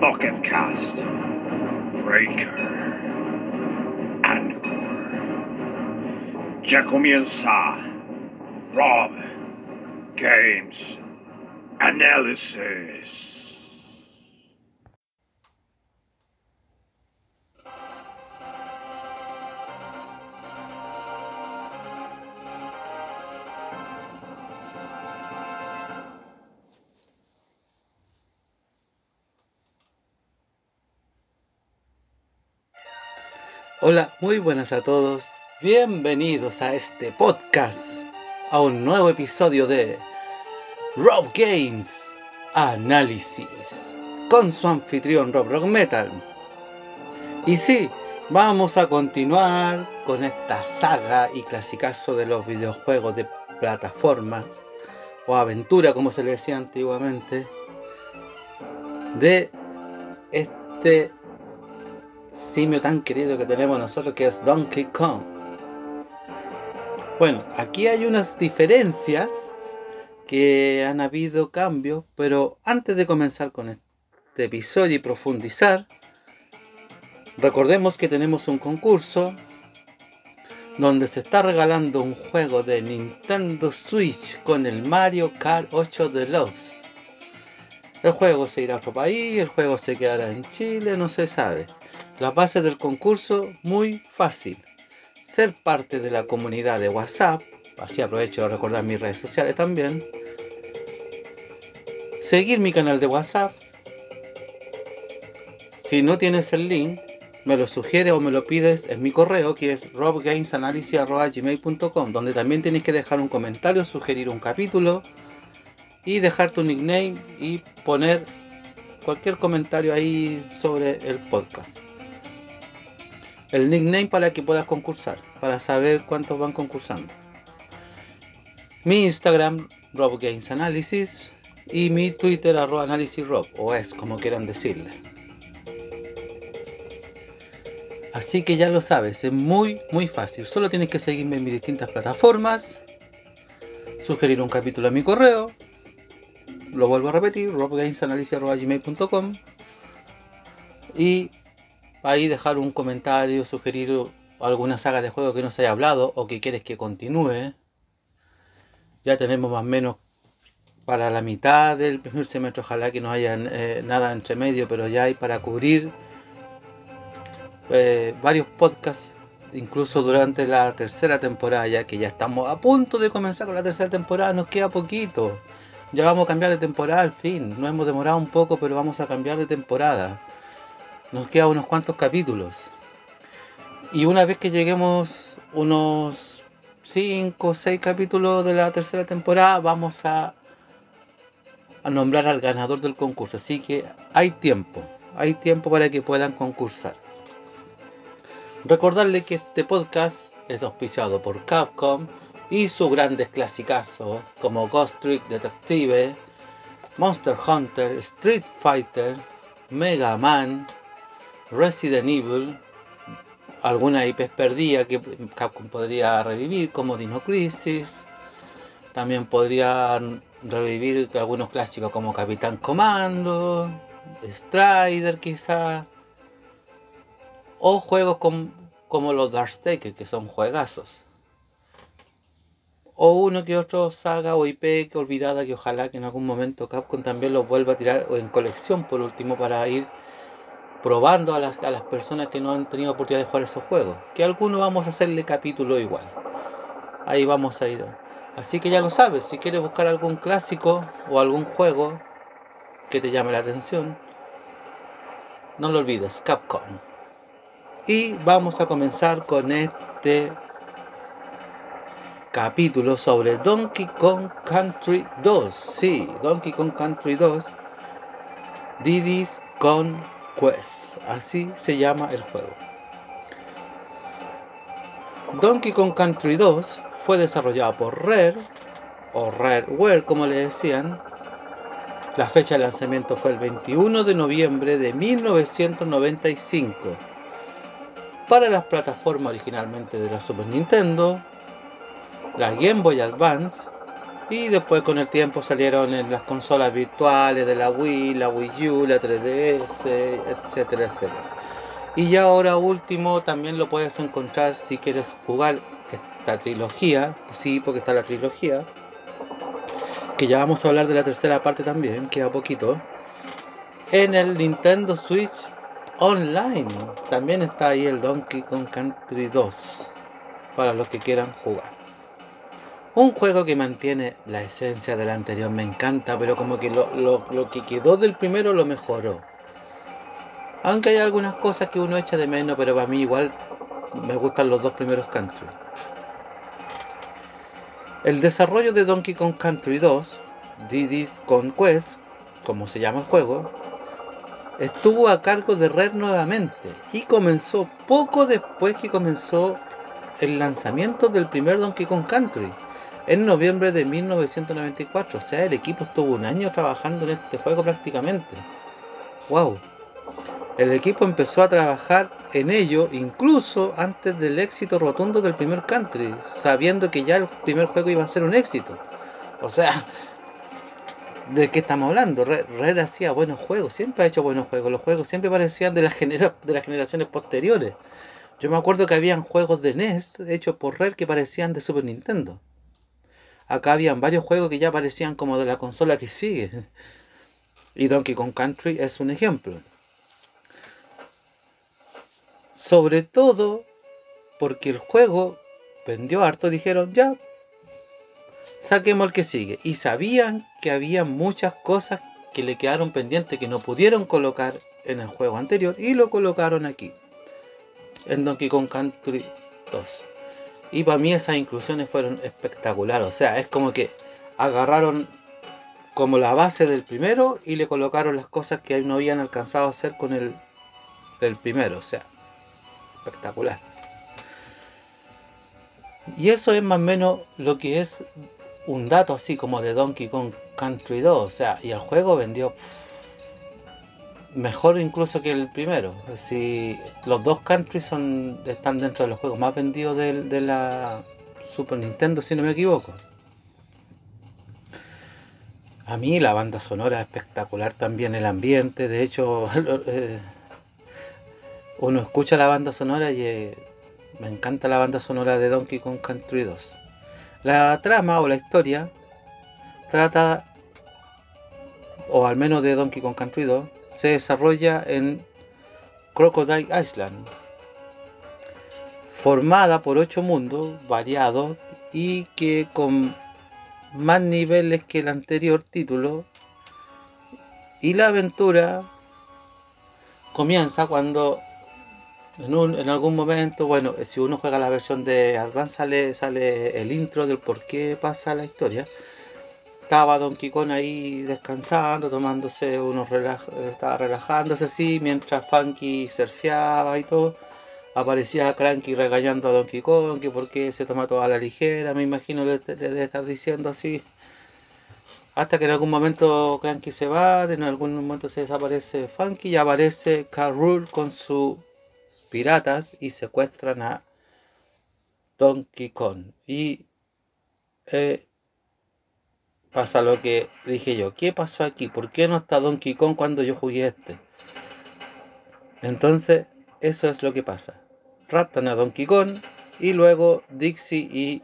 Pocketcast, Breaker, Anchor. Ya comienza Rob Games Analysis. Hola, muy buenas a todos. Bienvenidos a este podcast, a un nuevo episodio de Rob Games Análisis, con su anfitrión Rob Rock Metal. Y sí, vamos a continuar con esta saga y clasicazo de los videojuegos de plataforma o aventura, como se le decía antiguamente, de este simio tan querido que tenemos nosotros que es Donkey Kong. Bueno, aquí hay unas diferencias que han habido cambios, pero antes de comenzar con este episodio y profundizar, recordemos que tenemos un concurso donde se está regalando un juego de Nintendo Switch con el Mario Kart 8 Deluxe. El juego se irá a otro país, el juego se quedará en Chile, no se sabe. Las bases del concurso, muy fácil. Ser parte de la comunidad de WhatsApp, así aprovecho de recordar mis redes sociales también. Seguir mi canal de WhatsApp. Si no tienes el link, me lo sugiere o me lo pides en mi correo que es robgamesanalysis.gmail.com donde también tienes que dejar un comentario, sugerir un capítulo y dejar tu nickname y poner cualquier comentario ahí sobre el podcast el nickname para que puedas concursar, para saber cuántos van concursando. Mi Instagram, Rob Analysis, y mi Twitter, arroba análisis Rob, o es como quieran decirle. Así que ya lo sabes, es muy, muy fácil. Solo tienes que seguirme en mis distintas plataformas, sugerir un capítulo a mi correo, lo vuelvo a repetir, robgamesanalysis.gmail.com y ahí dejar un comentario, sugerir alguna saga de juego que no se haya hablado o que quieres que continúe. Ya tenemos más o menos para la mitad del primer semestre, ojalá que no haya eh, nada entre medio, pero ya hay para cubrir eh, varios podcasts, incluso durante la tercera temporada, ya que ya estamos a punto de comenzar con la tercera temporada, nos queda poquito. Ya vamos a cambiar de temporada al fin, nos hemos demorado un poco, pero vamos a cambiar de temporada. Nos quedan unos cuantos capítulos. Y una vez que lleguemos unos 5 o 6 capítulos de la tercera temporada, vamos a, a nombrar al ganador del concurso. Así que hay tiempo, hay tiempo para que puedan concursar. Recordarle que este podcast es auspiciado por Capcom y sus grandes clasicazos como Ghost Trick Detective, Monster Hunter, Street Fighter, Mega Man, Resident Evil, alguna IP perdida que Capcom podría revivir, como Dino Crisis. También podría revivir algunos clásicos como Capitán Comando, Strider quizá. O juegos como los Darkstalker, que son juegazos. o uno que otro saga o IP que olvidada que ojalá que en algún momento Capcom también los vuelva a tirar o en colección por último para ir probando a las, a las personas que no han tenido oportunidad de jugar esos juegos. Que algunos vamos a hacerle capítulo igual. Ahí vamos a ir. Así que ya lo sabes, si quieres buscar algún clásico o algún juego que te llame la atención, no lo olvides, Capcom. Y vamos a comenzar con este capítulo sobre Donkey Kong Country 2. Sí, Donkey Kong Country 2. Diddy's Conquest. Así se llama el juego. Donkey Kong Country 2 fue desarrollado por Rare, o Rareware como le decían. La fecha de lanzamiento fue el 21 de noviembre de 1995 para las plataformas originalmente de la Super Nintendo, la Game Boy Advance y después con el tiempo salieron en las consolas virtuales de la Wii, la Wii U, la 3DS, etcétera, etcétera. Y ya ahora último también lo puedes encontrar si quieres jugar esta trilogía, sí, porque está la trilogía, que ya vamos a hablar de la tercera parte también, queda poquito, en el Nintendo Switch Online. También está ahí el Donkey Kong Country 2, para los que quieran jugar. Un juego que mantiene la esencia del anterior, me encanta, pero como que lo, que quedó del primero lo mejoró. Aunque hay algunas cosas que uno echa de menos, pero para mí igual me gustan los dos primeros country. El desarrollo de Donkey Kong Country 2, Diddy's Conquest, como se llama el juego, estuvo a cargo de Rare nuevamente y comenzó poco después que comenzó el lanzamiento del primer Donkey Kong Country en noviembre de 1994. O sea, el equipo estuvo un año trabajando en este juego prácticamente. ¡Wow! El equipo empezó a trabajar en ello incluso antes del éxito rotundo del primer country, sabiendo que ya el primer juego iba a ser un éxito. O sea, ¿de qué estamos hablando? Red hacía buenos juegos, siempre ha hecho buenos juegos. Los juegos siempre parecían de, de las generaciones posteriores. Yo me acuerdo que habían juegos de NES hechos por Red que parecían de Super Nintendo. Acá habían varios juegos que ya parecían como de la consola que sigue. Y Donkey Kong Country es un ejemplo. Sobre todo porque el juego vendió harto, dijeron ya, saquemos el que sigue. Y sabían que había muchas cosas que le quedaron pendientes que no pudieron colocar en el juego anterior y lo colocaron aquí, en Donkey Kong Country 2. Y para mí esas inclusiones fueron espectaculares. O sea, es como que agarraron como la base del primero y le colocaron las cosas que no habían alcanzado a hacer con el, el primero. O sea, espectacular. Y eso es más o menos lo que es un dato así como de Donkey Kong Country 2. O sea, y el juego vendió mejor incluso que el primero. Si los dos country son están dentro de los juegos más vendidos de, de la Super Nintendo, si no me equivoco. A mí la banda sonora es espectacular también, el ambiente. De hecho, eh, uno escucha la banda sonora y eh, me encanta la banda sonora de Donkey Kong Country 2. La trama o la historia trata, o al menos de Donkey Kong Country 2, se desarrolla en Crocodile Island, formada por ocho mundos variados y que con más niveles que el anterior título. Y la aventura comienza cuando en, algún momento, bueno, si uno juega la versión de Advance sale, sale el intro del por qué pasa la historia. Estaba Don Kong ahí descansando, tomándose unos relaj estaba relajándose así, mientras Funky surfeaba y todo. Aparecía Cranky regañando a Donkey Kong, que por qué se toma toda la ligera, me imagino le, debe estar diciendo así. Hasta que en algún momento Cranky se va, en algún momento se desaparece Funky y aparece Carrul con su piratas y secuestran a Donkey Kong. Y eh, pasa lo que dije yo. ¿Qué pasó aquí? ¿Por qué no está Donkey Kong cuando yo jugué este? Entonces, eso es lo que pasa. Raptan a Donkey Kong y luego Dixie y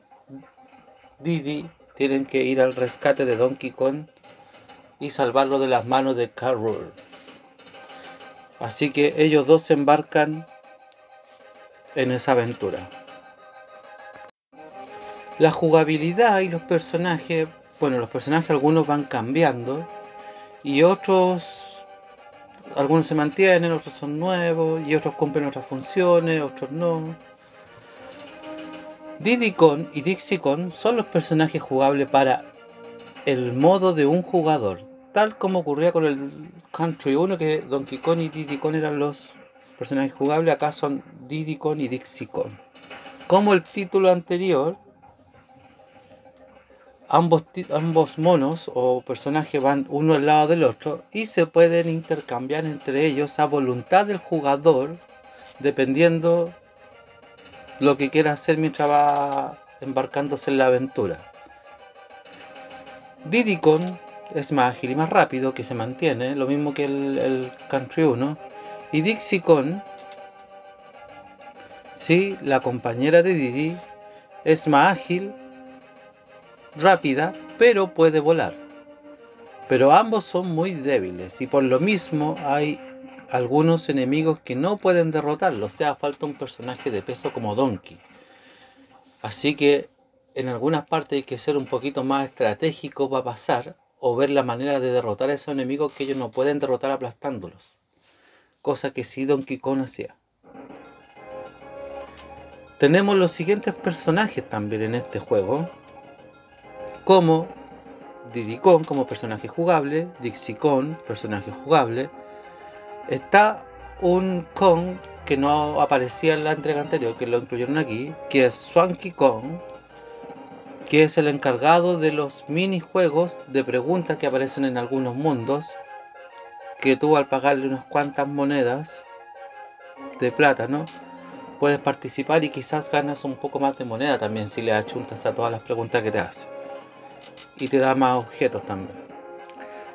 Diddy tienen que ir al rescate de Donkey Kong y salvarlo de las manos de Carroll. Así que ellos dos se embarcan en esa aventura. La jugabilidad y los personajes, bueno, los personajes algunos van cambiando y otros, algunos se mantienen, otros son nuevos y otros cumplen otras funciones, otros no. Diddy Kong y Dixie Kong son los personajes jugables para el modo de un jugador, tal como ocurría con el Country 1, que Donkey Kong y Diddy Kong eran los personajes jugables, acá son Diddy Kong y Dixie Kong. Como el título anterior, ambos, ambos monos o personajes van uno al lado del otro y se pueden intercambiar entre ellos a voluntad del jugador, dependiendo lo que quiera hacer mientras va embarcándose en la aventura. Diddy Kong es más ágil y más rápido, que se mantiene, lo mismo que el, Country 1. Y Dixie Kong, sí, la compañera de Didi, es más ágil, rápida, pero puede volar. Pero ambos son muy débiles y por lo mismo hay algunos enemigos que no pueden derrotarlo, o sea, falta un personaje de peso como Donkey. Así que en algunas partes hay que ser un poquito más estratégico para pasar o ver la manera de derrotar a esos enemigos que ellos no pueden derrotar aplastándolos. Cosa que sí Donkey Kong hacía. Tenemos los siguientes personajes también en este juego. Como Diddy Kong como personaje jugable, Dixie Kong, personaje jugable. Está un Kong que no aparecía en la entrega anterior, que lo incluyeron aquí, que es Swanky Kong, que es el encargado de los minijuegos de preguntas que aparecen en algunos mundos, que tú al pagarle unas cuantas monedas de plata, ¿no? Puedes participar y quizás ganas un poco más de moneda también si le achuntas a todas las preguntas que te hace. Y te da más objetos también.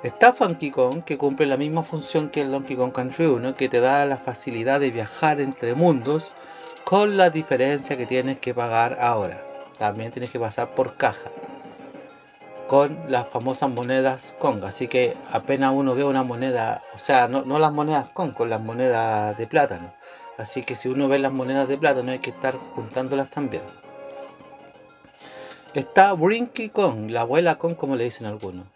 Está Funky Kong, que cumple la misma función que el Donkey Kong Country 1, que te da la facilidad de viajar entre mundos con la diferencia que tienes que pagar ahora también tienes que pasar por caja con las famosas monedas Kong. Así que apenas uno ve una moneda, o sea, no, las monedas Kong, con las monedas de plátano. Así que si uno ve las monedas de plátano hay que estar juntándolas también. Está Brinky Kong, la abuela Kong como le dicen algunos.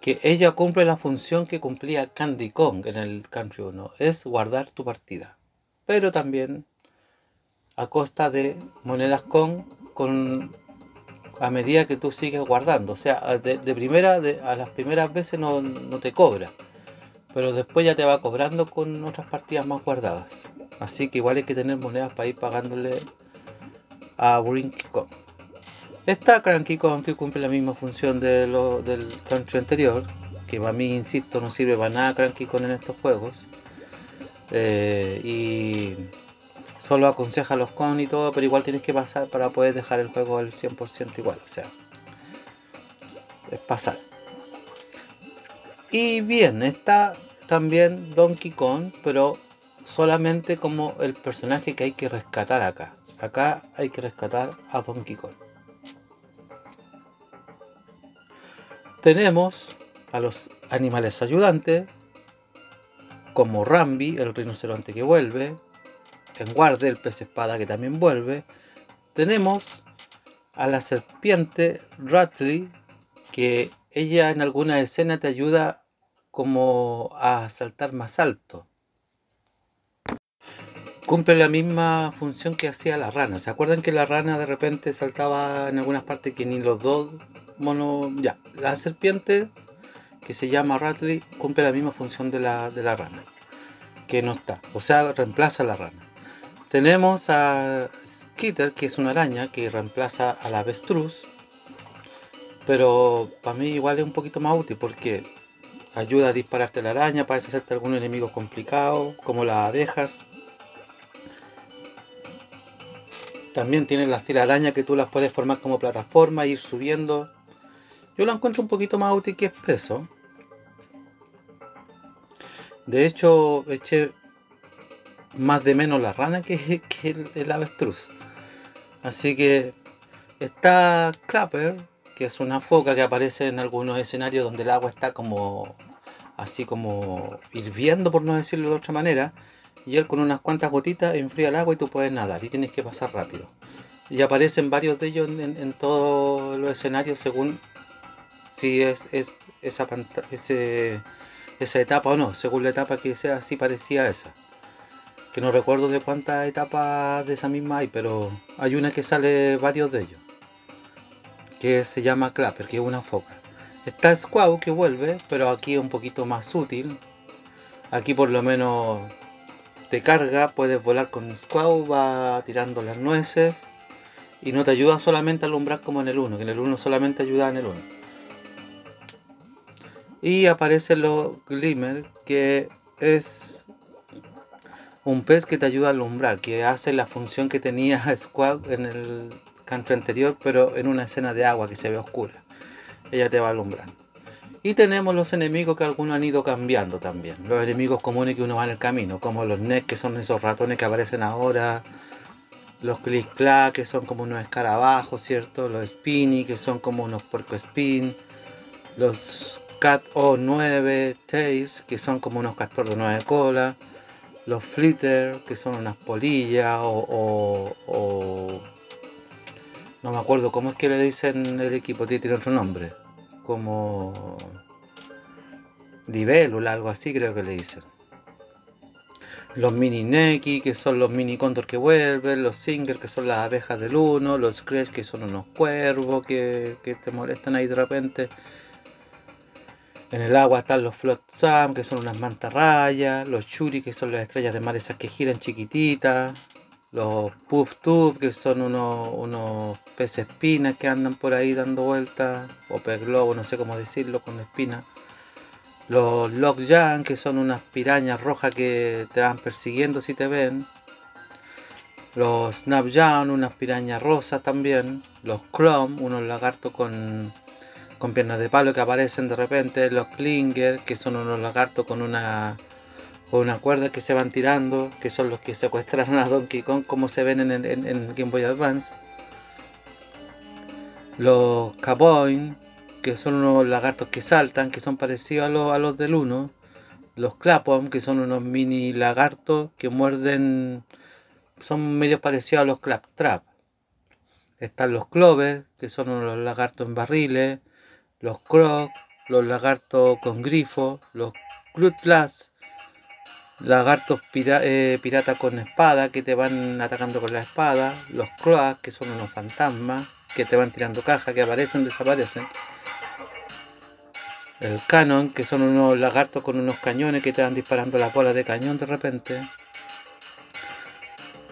Que ella cumple la función que cumplía Candy Kong en el Country 1. Es guardar tu partida. Pero también a costa de monedas Kong con a medida que tú sigues guardando. O sea, de, primera, a las primeras veces no, te cobra. Pero después ya te va cobrando con otras partidas más guardadas. Así que igual hay que tener monedas para ir pagándole a Brinky Kong. Esta Cranky que cumple la misma función de lo, del country anterior. Que para mí, insisto, no sirve para nada Cranky Kong en estos juegos. Eh, y solo aconseja los con y todo, pero igual tienes que pasar para poder dejar el juego al 100% igual, o sea, es pasar. Y bien, está también Donkey Kong, pero solamente como el personaje que hay que rescatar acá. Acá hay que rescatar a Donkey Kong. Tenemos a los animales ayudantes, como Rambi, el rinoceronte que vuelve, en guarde, el pez espada que también vuelve. Tenemos a la serpiente Ratley, que ella en alguna escena te ayuda como a saltar más alto. Cumple la misma función que hacía la rana. ¿Se acuerdan que la rana de repente saltaba en algunas partes que ni los dos monos... Ya, la serpiente que se llama Ratley cumple la misma función de la, de la rana, que no está. O sea, reemplaza a la rana. Tenemos a Skitter, que es una araña que reemplaza a la avestruz. Pero para mí igual es un poquito más útil porque ayuda a dispararte la araña para deshacerte algún enemigo complicado, como las abejas. También tiene las araña que tú las puedes formar como plataforma ir subiendo. Yo lo encuentro un poquito más útil que expreso. De hecho, eché más de menos la rana que, el, avestruz. Así que está Clapper, que es una foca que aparece en algunos escenarios donde el agua está como así como hirviendo, por no decirlo de otra manera, y él con unas cuantas gotitas enfría el agua y tú puedes nadar y tienes que pasar rápido. Y aparecen varios de ellos en, todos los escenarios según si es, es esa, esa etapa o no, según la etapa que sea, así parecía esa. Que no recuerdo de cuántas etapas de esa misma hay, pero hay una que sale varios de ellos. Que se llama Clapper, que es una foca. Está Squaw que vuelve, pero aquí es un poquito más útil. Aquí por lo menos te carga, puedes volar con Squaw, va tirando las nueces. Y no te ayuda solamente a alumbrar como en el 1, que en el 1 solamente ayuda en el 1. Y aparece los Glimmer, que es un pez que te ayuda a alumbrar, que hace la función que tenía Squaw en el canto anterior, pero en una escena de agua que se ve oscura ella te va alumbrando. Y tenemos los enemigos que algunos han ido cambiando también. Los enemigos comunes que uno va en el camino, como los Nek, que son esos ratones que aparecen ahora. Los Click Clack, que son como unos escarabajos, ¿cierto? Los Spinny, que son como unos puerco spin. Los Cat O9 Tails, que son como unos castores de nueve cola. Los Flitter, que son unas polillas o, o no me acuerdo cómo es que le dicen el equipo, tiene otro nombre. Como libélula, algo así creo que le dicen. Los mini Neki, que son los mini cóndor que vuelven, los Singer, que son las abejas del 1, los Crash, que son unos cuervos que, te molestan ahí de repente. En el agua están los Flotsam, que son unas mantarrayas, los Churi, que son las estrellas de mar esas que giran chiquititas, los Puff Tube, que son unos, unos peces espinas que andan por ahí dando vueltas, o pez globo, no sé cómo decirlo, con espinas. Los Lockjaw, que son unas pirañas rojas que te van persiguiendo si te ven. Los Snapjaw, unas pirañas rosas también. Los Chrome, unos lagartos con, con piernas de palo que aparecen de repente. Los Klinger, que son unos lagartos con una con una cuerda que se van tirando, que son los que secuestraron a Donkey Kong, como se ven en, Game Boy Advance. Los Caboin, que son unos lagartos que saltan, que son parecidos a los, a los del 1. Los Clapom, que son unos mini lagartos que muerden, son medio parecidos a los Claptrap. Están los Clover, que son unos lagartos en barriles. Los Croc, los lagartos con grifo. Los Crutlas, lagartos eh, pirata con espada que te van atacando con la espada, los cloas que son unos fantasmas que te van tirando cajas que aparecen, desaparecen, el canon que son unos lagartos con unos cañones que te van disparando las bolas de cañón de repente,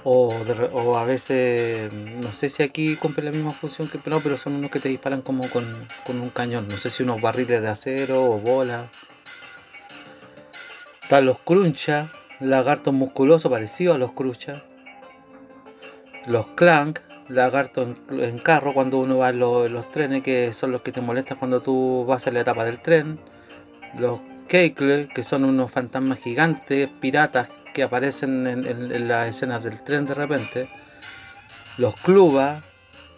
o, a veces, no sé si aquí cumple la misma función que no, pero son unos que te disparan como con, con un cañón, no sé si unos barriles de acero o bolas. Están los cruncha, lagartos musculosos parecidos a los crucha. Los clank, lagartos en, carro cuando uno va en los, trenes, que son los que te molestan cuando tú vas a la etapa del tren. Los keikle, que son unos fantasmas gigantes, piratas, que aparecen en, las escenas del tren de repente. Los cluba,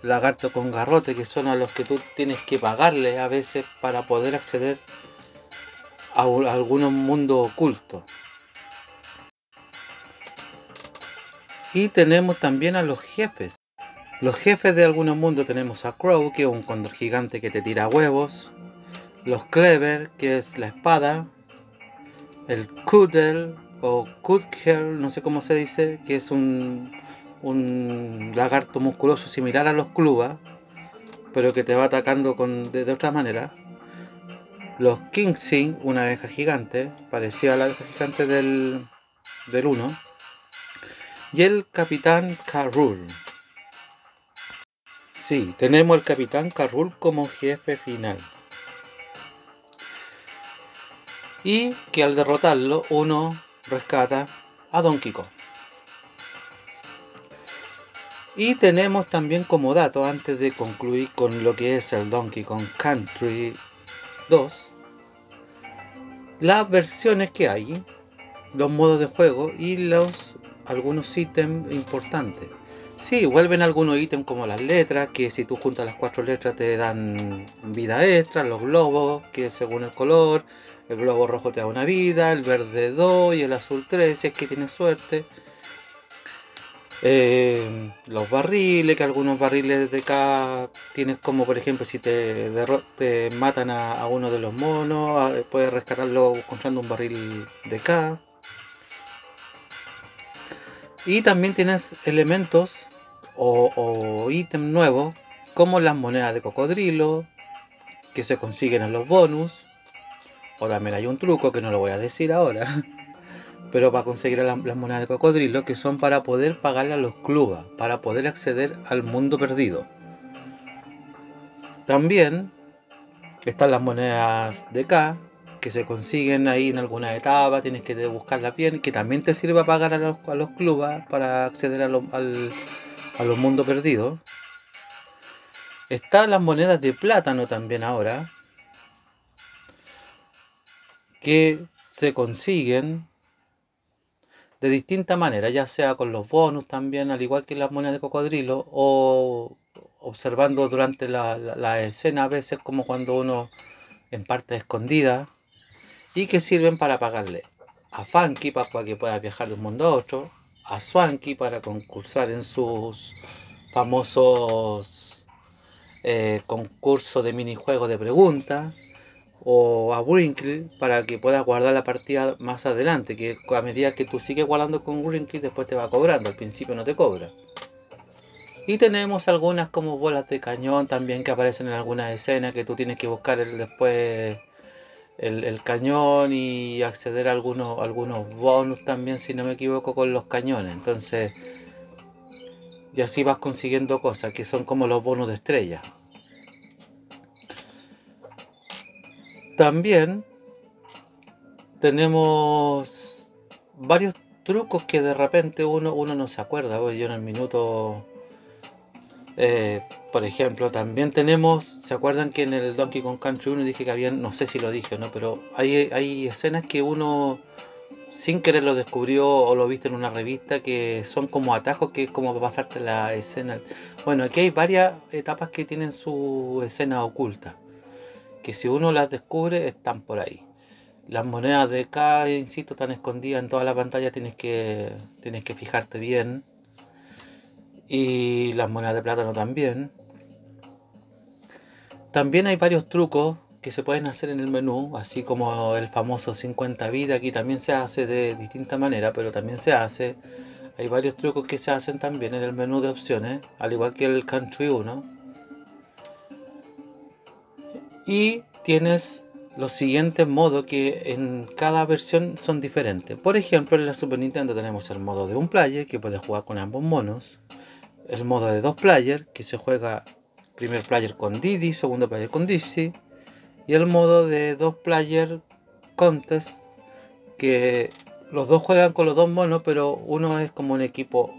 lagartos con garrote, que son a los que tú tienes que pagarle a veces para poder acceder a, algunos mundos ocultos. Y tenemos también a los jefes. Los jefes de algunos mundos tenemos a Crow, que es un cóndor gigante que te tira huevos. Los Clever, que es la espada. El Kudel o Kudkel, no sé cómo se dice, que es un, lagarto musculoso similar a los Kluba, pero que te va atacando con, de, de otra manera los Kingsing, una abeja gigante, parecida a la abeja gigante del, del 1, y el Capitán Carrul. Sí, tenemos el Capitán Carrul como jefe final. Y que al derrotarlo uno rescata a Donkey Kong. Y tenemos también como dato, antes de concluir con lo que es el Donkey Kong Country 2 las versiones que hay, los modos de juego y los algunos ítems importantes. Sí, vuelven algunos ítems como las letras, que si tú juntas las cuatro letras te dan vida extra, los globos, que según el color, el globo rojo te da una vida, el verde 2 y el azul 3, si es que tienes suerte. Eh, los barriles, que algunos barriles de acá tienes como por ejemplo si te, te matan a, uno de los monos, puedes rescatarlo encontrando un barril de acá. Y también tienes elementos o, o ítems nuevos como las monedas de cocodrilo que se consiguen en los bonus. O también hay un truco que no lo voy a decir ahora. Pero para conseguir las, monedas de cocodrilo que son para poder pagarle a los clubes, para poder acceder al mundo perdido. También están las monedas de K que se consiguen ahí en alguna etapa, tienes que buscarla bien, que también te sirve para pagar a los, a los clubes para acceder a, al, a los mundos perdidos. Están las monedas de plátano también ahora, que se consiguen de distinta manera, ya sea con los bonus también, al igual que las monedas de cocodrilo, o observando durante la, la escena a veces como cuando uno en parte escondida y que sirven para pagarle a Funky para que pueda viajar de un mundo a otro, a Swanky para concursar en sus famosos eh, concursos de minijuegos de preguntas, o a Wrinkle para que puedas guardar la partida más adelante, que a medida que tú sigues guardando con Wrinkle después te va cobrando, al principio no te cobra. Y tenemos algunas como bolas de cañón también que aparecen en algunas escenas que tú tienes que buscar el, después el, cañón y acceder a algunos, algunos bonus también, si no me equivoco, con los cañones. Entonces, y así vas consiguiendo cosas que son como los bonus de estrella. También tenemos varios trucos que de repente uno, uno no se acuerda. Yo en el minuto eh, por ejemplo, también tenemos, ¿se acuerdan que en el Donkey Kong Country 1 dije que había, no sé si lo dije, ¿no? Pero hay, hay escenas que uno sin querer lo descubrió o lo viste en una revista que son como atajos que es como pasarte la escena. Bueno, aquí hay varias etapas que tienen su escena oculta, que si uno las descubre están por ahí. Las monedas de cada insisto, están escondidas en toda la pantalla, tienes que, tienes que fijarte bien. Y las monedas de plátano también. También hay varios trucos que se pueden hacer en el menú, así como el famoso 50 vida, aquí también se hace de distinta manera, pero también se hace. Hay varios trucos que se hacen también en el menú de opciones, al igual que el Country 1. Y tienes los siguientes modos que en cada versión son diferentes. Por ejemplo, en la Super Nintendo tenemos el modo de un player que puede jugar con ambos monos. El modo de dos player que se juega primer player con Didi, segundo player con Dizzy y el modo de dos player contest que los dos juegan con los dos monos pero uno es como un equipo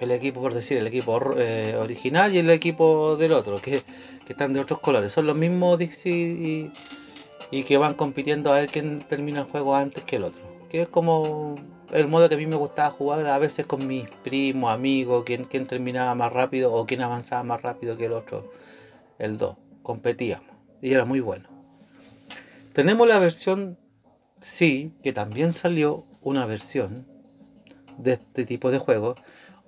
el equipo por decir el equipo eh, original y el equipo del otro que, están de otros colores son los mismos Dixie y, que van compitiendo a ver quién termina el juego antes que el otro que es como el modo que a mí me gustaba jugar a veces con mis primos, amigos, quién, quién terminaba más rápido o quién avanzaba más rápido que el otro, el 2. Competíamos y era muy bueno. Tenemos la versión sí, que también salió una versión de este tipo de juego.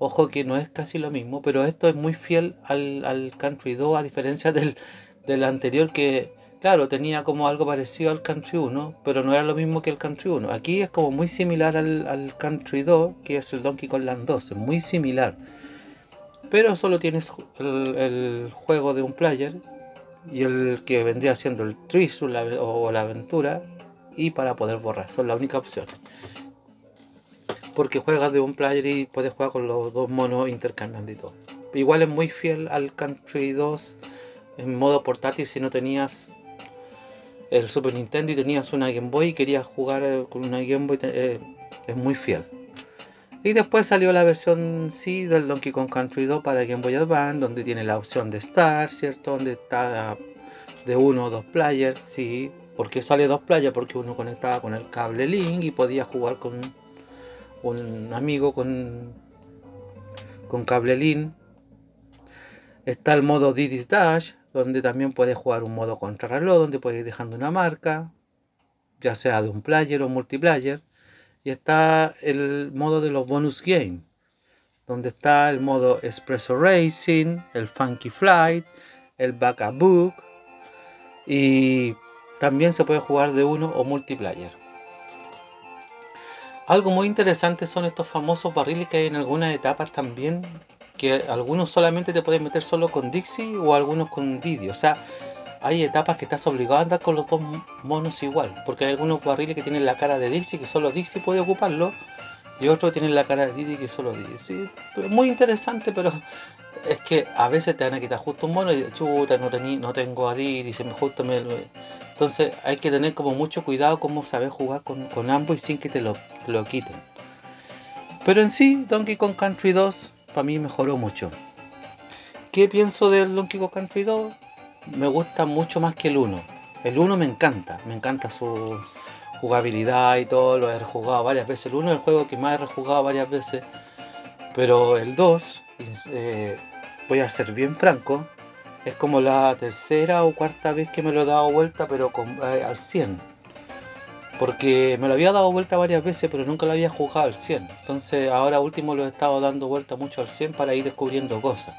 Ojo que no es casi lo mismo, pero esto es muy fiel al, al Country 2 a diferencia del, del anterior que Claro, tenía como algo parecido al Country 1, pero no era lo mismo que el Country 1. Aquí es como muy similar al, Country 2, que es el Donkey Kong Land 2, es muy similar. Pero solo tienes el, juego de un player y el que vendría siendo el Trisu o la aventura y para poder borrar, son la única opción. Porque juegas de un player y puedes jugar con los dos monos intercambiando y todo. Igual es muy fiel al Country 2 en modo portátil si no tenías el Super Nintendo y tenías una Game Boy y querías jugar eh, con una Game Boy, eh, es muy fiel. Y después salió la versión sí del Donkey Kong Country 2 para Game Boy Advance, donde tiene la opción de Star, ¿cierto? Donde está de uno o dos players, sí. ¿Por qué sale dos players? Porque uno conectaba con el cable Link y podía jugar con un amigo con, con cable LIN. Está el modo Diddy's Dash, donde también puedes jugar un modo contrarreloj, donde puedes ir dejando una marca, ya sea de un player o multiplayer. Y está el modo de los bonus games, donde está el modo Espresso Racing, el Funky Flight, el Backup Book y también se puede jugar de uno o multiplayer. Algo muy interesante son estos famosos barriles que hay en algunas etapas también, que algunos solamente te pueden meter solo con Dixie o algunos con Didi. O sea, hay etapas que estás obligado a andar con los dos monos igual, porque hay algunos barriles que tienen la cara de Dixie, que solo Dixie puede ocuparlo, y otros tienen la cara de Didi que solo Didi. Sí, muy interesante, pero es que a veces te van a quitar justo un mono y chuta, no, no tengo a Didi, se me justo me... Entonces hay que tener como mucho cuidado cómo saber jugar con, ambos y sin que te lo, lo quiten. Pero en sí, Donkey Kong Country 2 para mí mejoró mucho. ¿Qué pienso del Donkey Kong Country 2? Me gusta mucho más que el 1. El 1 me encanta, me encanta su, jugabilidad y todo, lo he rejugado varias veces. El 1 es el juego que más he rejugado varias veces, pero el 2, eh, voy a ser bien franco, es como la tercera o cuarta vez que me lo he dado vuelta, pero con, eh, al 100. Porque me lo había dado vuelta varias veces, pero nunca lo había jugado al 100. Entonces ahora último lo he estado dando vuelta mucho al 100 para ir descubriendo cosas.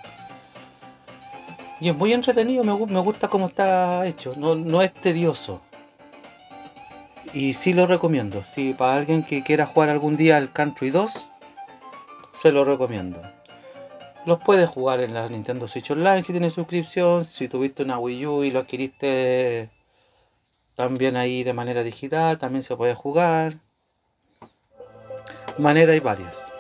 Y es muy entretenido, me, gusta cómo está hecho, no, no es tedioso y sí lo recomiendo. Si para alguien que quiera jugar algún día al Country 2, se lo recomiendo. Los puedes jugar en la Nintendo Switch Online si tienes suscripción. Si tuviste una Wii U y lo adquiriste también ahí de manera digital, también se puede jugar. Manera hay varias.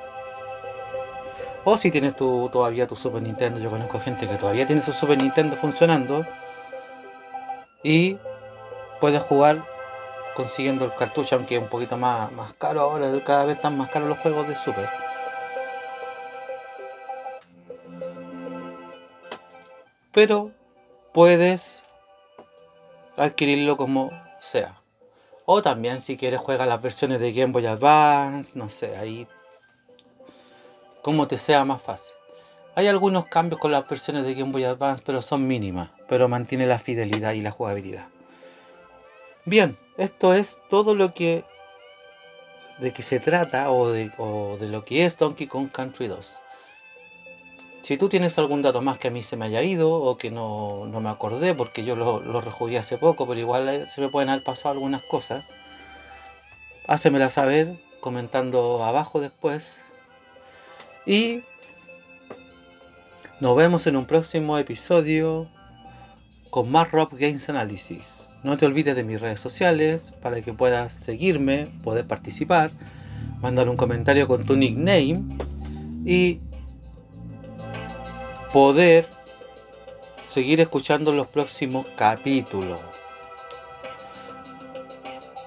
O si tienes tu, todavía tu Super Nintendo, yo conozco gente que todavía tiene su Super Nintendo funcionando. Y puedes jugar consiguiendo el cartucho, aunque es un poquito más, más caro ahora, cada vez están más caros los juegos de Super. Pero puedes adquirirlo como sea. O también si quieres juega las versiones de Game Boy Advance, no sé, ahí como te sea más fácil. Hay algunos cambios con las versiones de Game Boy Advance, pero son mínimas, pero mantiene la fidelidad y la jugabilidad. Bien, esto es todo lo que de que se trata o de, lo que es Donkey Kong Country 2. Si tú tienes algún dato más que a mí se me haya ido o que no, me acordé porque yo lo, lo rejugué hace poco, pero igual eh, se me pueden haber pasado algunas cosas, hácemela saber comentando abajo después. Y nos vemos en un próximo episodio con más Rob Games Analysis. No te olvides de mis redes sociales para que puedas seguirme, poder participar, mandar un comentario con tu nickname y poder seguir escuchando los próximos capítulos.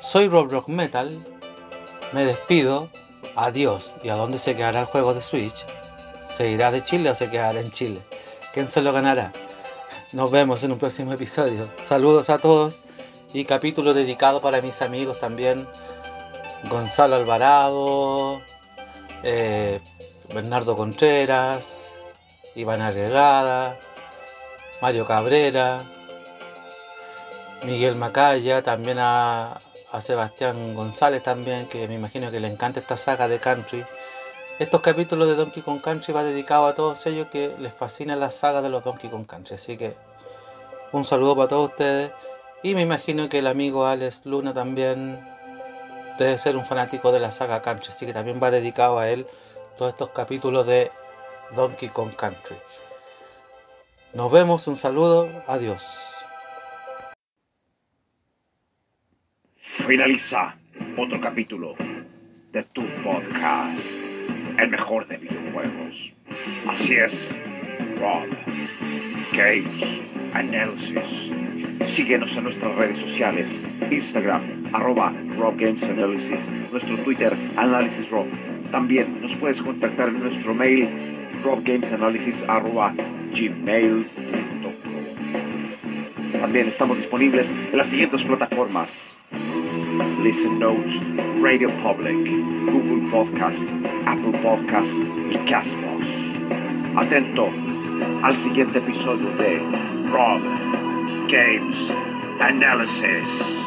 Soy Rob Rock Metal, me despido, adiós. ¿Y a dónde se quedará el juego de Switch? ¿Se irá de Chile o se quedará en Chile? ¿Quién se lo ganará? Nos vemos en un próximo episodio. Saludos a todos y capítulo dedicado para mis amigos también. Gonzalo Alvarado, eh, Bernardo Contreras, Iván Arregada, Mario Cabrera, Miguel Macaya, también a, Sebastián González también, que me imagino que le encanta esta saga de country. Estos capítulos de Donkey Kong Country va dedicado a todos ellos que les fascina la saga de los Donkey Kong Country. Así que un saludo para todos ustedes. Y me imagino que el amigo Alex Luna también debe ser un fanático de la saga Country. Así que también va dedicado a él todos estos capítulos de Donkey Kong Country. Nos vemos, un saludo, adiós. Finaliza otro capítulo de tu podcast el mejor de videojuegos. Así es, Rob Games Analysis. Síguenos en nuestras redes sociales, Instagram, arroba Rob Games Analysis, nuestro Twitter, Análisis Rob. También nos puedes contactar en nuestro mail, robgamesanalysis arroba gmail.com. También estamos disponibles en las siguientes plataformas. Listen Notes, Radio Public, Google Podcast, Apple Podcast y Castbox. Atento al siguiente episodio de Rob Games Analysis.